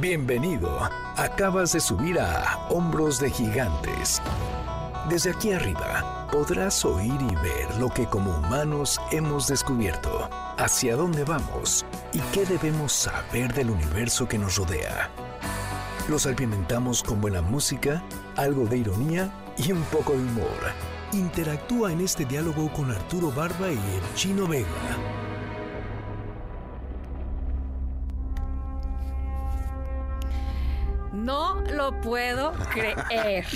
Bienvenido. Acabas de subir a Hombros de Gigantes. Desde aquí arriba podrás oír y ver lo que como humanos hemos descubierto, hacia dónde vamos y qué debemos saber del universo que nos rodea. Los alimentamos con buena música, algo de ironía y un poco de humor. Interactúa en este diálogo con Arturo Barba y el Chino Vega. No lo puedo creer.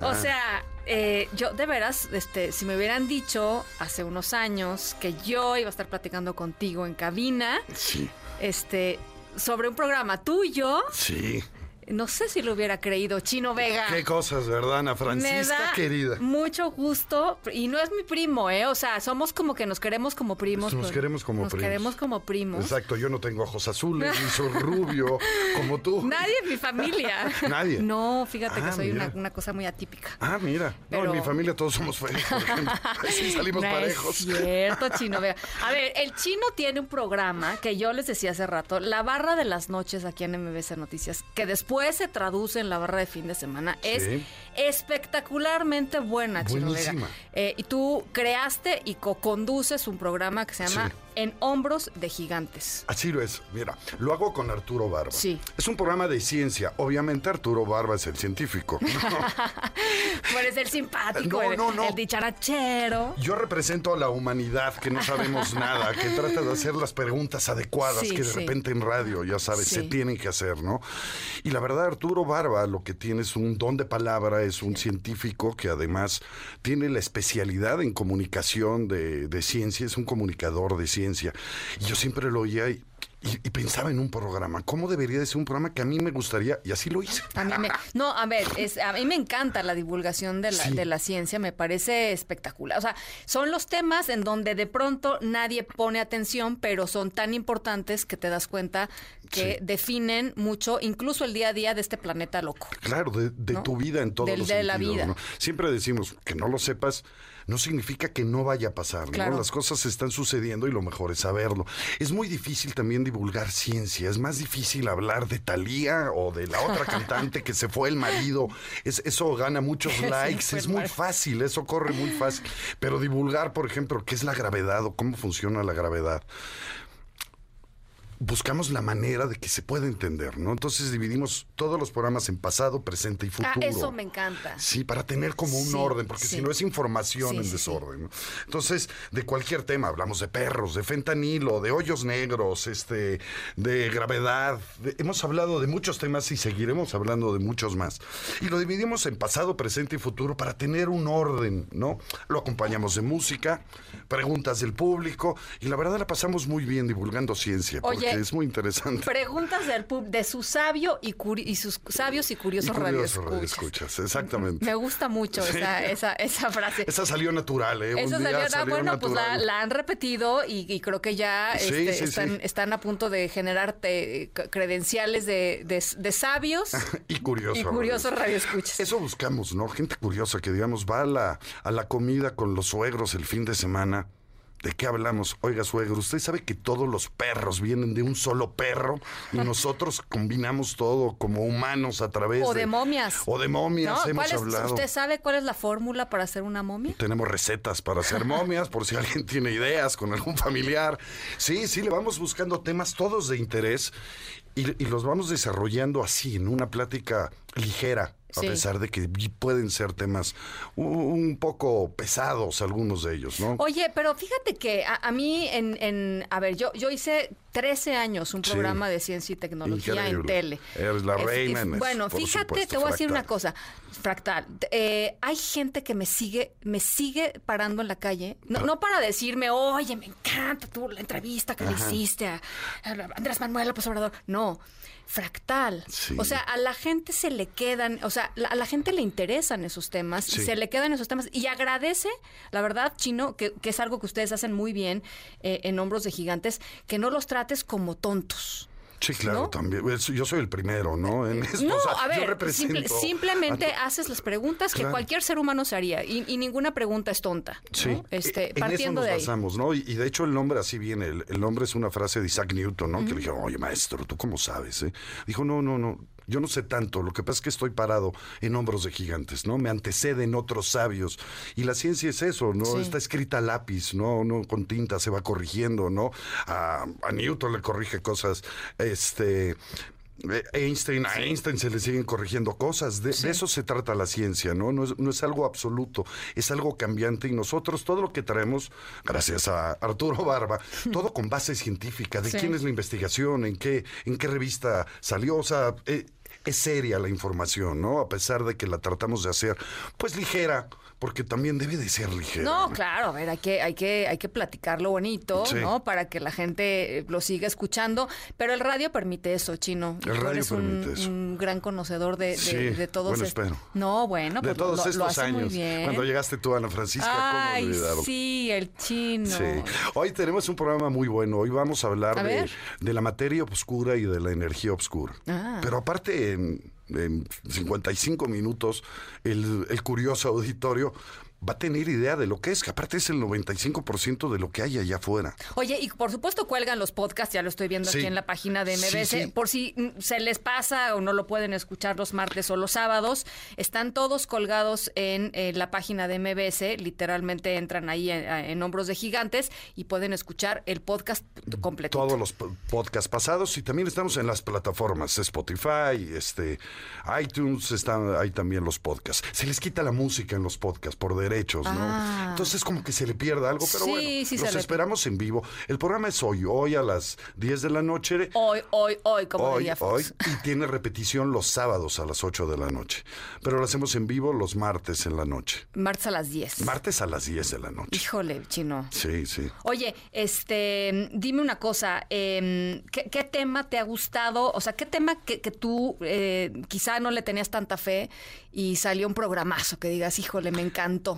O sea, eh, yo de veras, este, si me hubieran dicho hace unos años que yo iba a estar platicando contigo en cabina, Sí, este, sobre un programa tuyo, sí. No sé si lo hubiera creído, Chino Vega. Qué cosas, ¿verdad, Ana Francisca, da querida? mucho gusto y no es mi primo, ¿eh? O sea, somos como que nos queremos como primos. Nos queremos como nos primos. queremos como primos. Exacto, yo no tengo ojos azules, ni soy rubio, como tú. Nadie en mi familia. Nadie. No, fíjate que Ah, soy una, cosa muy atípica. Ah, mira. No, Pero- en mi familia todos somos por ejemplo. Sí, salimos no parejos. Es cierto, Chino. Vea. A ver, el Chino tiene un programa que yo les decía hace rato, La Barra de las Noches aquí en MBC Noticias, que después se traduce en La Barra de Fin de Semana. Es espectacularmente buena. Buenísima. Eh, y tú creaste y co-conduces un programa que se llama Sí. En Hombros de Gigantes. Así lo es. Mira, lo hago con Arturo Barba. Sí. Es un programa de ciencia. Obviamente Arturo Barba es el científico. Tú eres el simpático, No, el, no, no. el dicharachero. Yo represento a la humanidad que no sabemos nada, que trata de hacer las preguntas adecuadas Sí, que de sí. repente en radio, ya sabes, se tienen que hacer, ¿no? Y la verdad, Arturo Barba lo que tiene es un don de palabra, es un científico que además tiene la especialidad en comunicación de, de ciencia, es un comunicador de ciencia. Y yo siempre lo oía y, y- y pensaba en un programa, ¿cómo debería de ser un programa que a mí me gustaría? Y así lo hice. A mí me, no, a ver, es, a mí me encanta la divulgación de la, Sí. de la ciencia, me parece espectacular. O sea, son los temas en donde de pronto nadie pone atención, pero son tan importantes que te das cuenta que Sí. definen mucho, incluso el día a día de este planeta loco. Claro, de, de ¿no? tu vida en todos Del- los de la sentidos, vida. ¿no? Siempre decimos que no lo sepas, no significa que no vaya a pasar, ¿no? Las cosas están sucediendo y lo mejor es saberlo. Es muy difícil también divulgar ciencia, es más difícil hablar de Talía o de la otra cantante que se fue el marido. Es, eso gana muchos likes, es muy fácil, eso corre muy fácil. Pero divulgar, por ejemplo, qué es la gravedad o cómo funciona la gravedad buscamos la manera de que se pueda entender, ¿no? Entonces dividimos todos los programas en pasado, presente y futuro. Ah, eso me encanta. Sí, para tener como un Sí, orden, porque sí. si no es información Sí, en desorden. ¿no? Entonces, de cualquier tema, hablamos de perros, de fentanilo, de hoyos negros, este, de gravedad. de- hemos hablado de muchos temas y seguiremos hablando de muchos más. Y lo dividimos en pasado, presente y futuro para tener un orden, ¿no? Lo acompañamos de música, preguntas del público y la verdad la pasamos muy bien divulgando ciencia, porque Oye, es muy interesante. Preguntas del pub- de su sabio y, y sus sabios y Y curiosos curioso radioescuchas. exactamente. Me gusta mucho Sí. esa, esa, esa frase. Esa salió natural, ¿eh? Esa salió, ah, salió bueno, pues la, natural. la han repetido y, y creo que ya Sí, este, sí, están, están a punto de generar c- credenciales de, de- de sabios y curioso. y curiosos radioescuchas. Eso buscamos, ¿no? Gente curiosa que, digamos, va a la, a la comida con los suegros el fin de semana. ¿De qué hablamos? Oiga, suegro, usted sabe que todos los perros vienen de un solo perro y nosotros combinamos todo como humanos a través O de momias. O de momias, ¿No? hemos ¿Cuál es- hablado. ¿Usted sabe cuál es la fórmula para hacer una momia? Tenemos recetas para hacer momias, por si alguien tiene ideas con algún familiar. Sí, sí, le vamos buscando temas todos de interés y, y los vamos desarrollando así, en una plática ligera, a Sí. pesar de que pueden ser temas un, poco pesados algunos de ellos, ¿no? Oye, pero fíjate que a, a mí, en, en- a ver, yo, yo hice 13 años un Sí. programa de ciencia y tecnología en tele. Eres la Es- reina es- Bueno, fíjate, supuesto, te voy a decir una cosa, fractal. eh, hay gente que me sigue, me sigue parando en la calle, no, no para decirme, oye, me encanta tú la entrevista que le hiciste a, a Andrés Manuel López Obrador. No. Fractal. Sí. O sea, a la gente se le quedan, o sea, la- a la gente le interesan esos temas y Sí. se le quedan esos temas y agradece, la verdad, Chino, que, que es algo que ustedes hacen muy bien eh, en Hombros de Gigantes, que no los trates como tontos. Sí, claro, también. Yo soy el primero, ¿no? En esto, no, o sea, a ver, yo simplemente a- haces las preguntas que Claro. cualquier ser humano se haría y, y ninguna pregunta es tonta. ¿no? Sí, Este, en partiendo eso nos de ahí. basamos, ¿no? Y, y de hecho el nombre así viene. El, el nombre es una frase de Isaac Newton, ¿no? Que le dijeron, oye, maestro, ¿tú cómo sabes? eh?". Dijo, no, no, no. Yo no sé tanto, lo que pasa es que estoy parado en hombros de gigantes, ¿no? Me anteceden otros sabios. Y la ciencia es eso, ¿no? Sí. Está escrita a lápiz, ¿no? No con tinta, se va corrigiendo, ¿no? A, a Newton le corrige cosas, este... eh, Einstein, a Einstein se le siguen corrigiendo cosas. De, de eso se trata la ciencia, ¿no? No es, no es algo absoluto, es algo cambiante y nosotros todo lo que traemos, gracias a Arturo Barba, todo con base científica, de Sí. quién es la investigación, en qué, en qué revista salió, o sea, eh, es seria la información, ¿no? A pesar de que la tratamos de hacer, pues ligera, porque también debe de ser ligera. No, claro, a ver, hay que, hay que, hay que platicarlo bonito, Sí. ¿no? Para que la gente eh, lo siga escuchando. Pero el radio permite eso, Chino. El radio eres un, permite eso. un gran conocedor de, de, Sí, de todos bueno, espero. No, bueno, de pues todos lo, lo estos muy años, bien. cuando llegaste tú, Ana Francisca, ¿cómo Ay, olvidarlo? sí, el chino. Sí. Hoy tenemos un programa muy bueno. Hoy vamos a hablar A de, de la materia oscura y de la energía oscura. Ah. Pero aparte, en, en 55 minutos, el, el curioso auditorio va a tener idea de lo que es, que aparte es el 95% de lo que hay allá afuera. Oye, y por supuesto cuelgan los podcasts, ya lo estoy viendo Sí. aquí en la página de MBS, sí. por si mm, se les pasa o no lo pueden escuchar los martes o los sábados, están todos colgados en, eh, la página de MBS, literalmente entran ahí en, en hombros de gigantes y pueden escuchar el podcast completo. Todos los po- podcasts pasados y también estamos en las plataformas Spotify, este, iTunes, están ahí también los podcasts. Se les quita la música en los podcasts por derechos, ¿no? Ah. Entonces como que se le pierde algo, pero Sí, bueno, sí los esperamos en vivo. El programa es hoy, hoy a las 10 de la noche. Hoy, hoy, hoy, como Hoy, diría hoy, Fox. y tiene repetición los sábados a las 8 de la noche. Pero lo hacemos en vivo los martes en la noche. Martes a las 10. Martes a las 10 de la noche. Híjole, chino. Sí, sí. Oye, este, dime una cosa, eh, ¿qué, qué tema te ha gustado? O sea, ¿qué tema que, que tú eh, quizá no le tenías tanta fe y salió un programazo que digas, híjole, me encantó?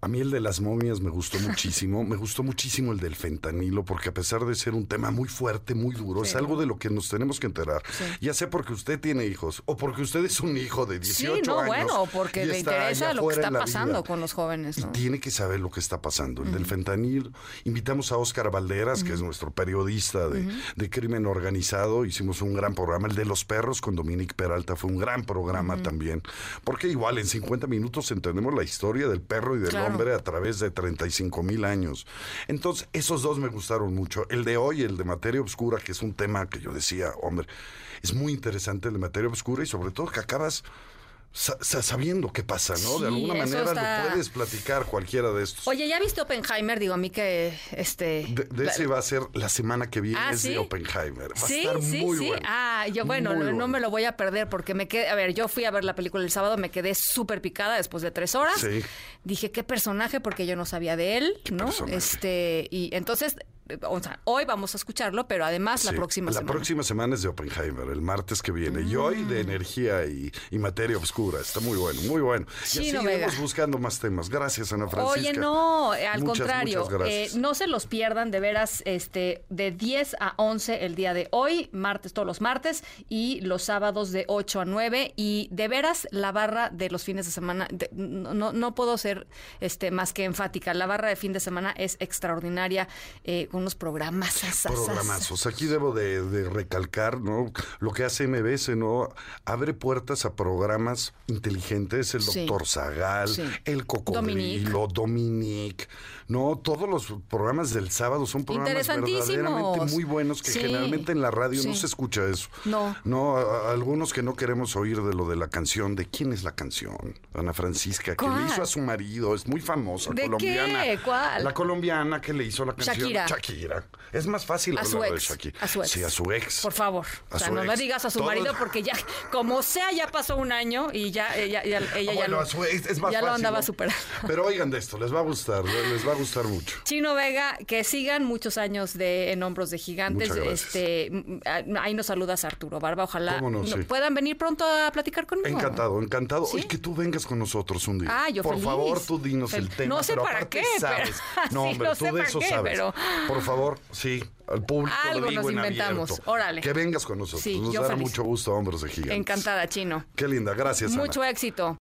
A mí el de las momias me gustó muchísimo. me gustó muchísimo el del fentanilo, porque a pesar de ser un tema muy fuerte, muy duro, es algo de lo que nos tenemos que enterar. Ya sea porque usted tiene hijos o porque usted es un hijo de 18 sí, no, años. bueno, porque le interesa lo que está pasando con los jóvenes, Y tiene que saber lo que está pasando. El del fentanil. Invitamos a Óscar Valderas, que es nuestro periodista de, de crimen organizado. Hicimos un gran programa. El de los perros con Dominique Peralta fue un gran programa también. Porque igual en 50 minutos entendemos la historia del perro y del Claro. Hombre a través de 35 mil años. Entonces, esos dos me gustaron mucho. El de hoy, el de materia oscura, que es un tema que yo decía, hombre, es muy interesante el de materia oscura y sobre todo que acabas sabiendo qué pasa, ¿no? Sí, de alguna manera está- lo puedes platicar cualquiera de estos. Oye, ¿ya viste Oppenheimer? Digo, a mí que, este... de, de ese va a ser la semana que viene, Ah, es ¿sí? de Oppenheimer. Va Sí, a estar sí, muy sí. bueno. Ah, yo bueno, no, me lo voy a perder porque me quedé, a ver, yo fui a ver la película el sábado, me quedé súper picada después de tres horas. Sí. Dije, qué personaje, porque yo no sabía de él, ¿no? personaje? Este, y entonces, o sea, hoy vamos a escucharlo, pero además la próxima la semana. próxima semana es de Oppenheimer, el martes que viene. Y hoy Mm. de energía y, y materia oscura. Está muy bueno, muy bueno. y así iremos buscando más temas. Gracias, Ana Francisca. Oye, no, al Muchas, contrario, muchas eh, no se los pierdan de veras este de 10 a 11 el día de hoy, martes todos los martes y los sábados de 8 a 9 y de veras la barra de los fines de semana de- no, no, no puedo ser este más que enfática, la barra de fin de semana es extraordinaria eh, con unos programas Programazos. Aquí debo de, de recalcar, ¿no? Lo que hace MBS, ¿no? Abre puertas a programas inteligentes, el Sí. doctor Zagal, Sí. el Cocodrilo, Dominique, ¿no? Todos los programas del sábado son programas verdaderamente muy buenos que Sí. generalmente en la radio no se escucha eso. No. No, a- a- algunos que no queremos oír de lo de la canción, ¿de quién es la canción? Ana Francisca, que ¿Cuál? le hizo a su marido, es muy famosa, ¿De colombiana. qué? ¿Cuál? La colombiana que le hizo la canción. Shakira. Shakira. Es más fácil A su hablar de ex, Shakira. a su ex. Sí, a su ex. Por favor, A o sea, su no le ex. digas a su Todo- marido porque ya, como sea, ya pasó un año y ya ella, ya, ella Ah, ya, bueno, lo, a su ex es más ya lo andaba ¿no? superando. Pero oigan de esto, les va a gustar, les va a gustar mucho. Chino Vega, que sigan muchos años de En Hombros de Gigantes. Este, mm, ah, ahí nos saludas Arturo Barba. Ojalá no, sí. puedan venir pronto a platicar conmigo. Encantado, encantado. ¿Sí? Oye, que tú vengas con nosotros un día. Ah, yo Por feliz. favor, tú dinos Fel- el tema. No sé pero para qué, pero- sabes. No, Sí, hombre, no tú sé de eso qué, sabes. pero- por favor, sí, al público Algo lo digo nos en inventamos. abierto. Órale. Que vengas con nosotros. Sí, Nos yo dará feliz. mucho gusto, hombres de gigantes. Encantada, chino. Qué linda, gracias. Ana. Mucho éxito.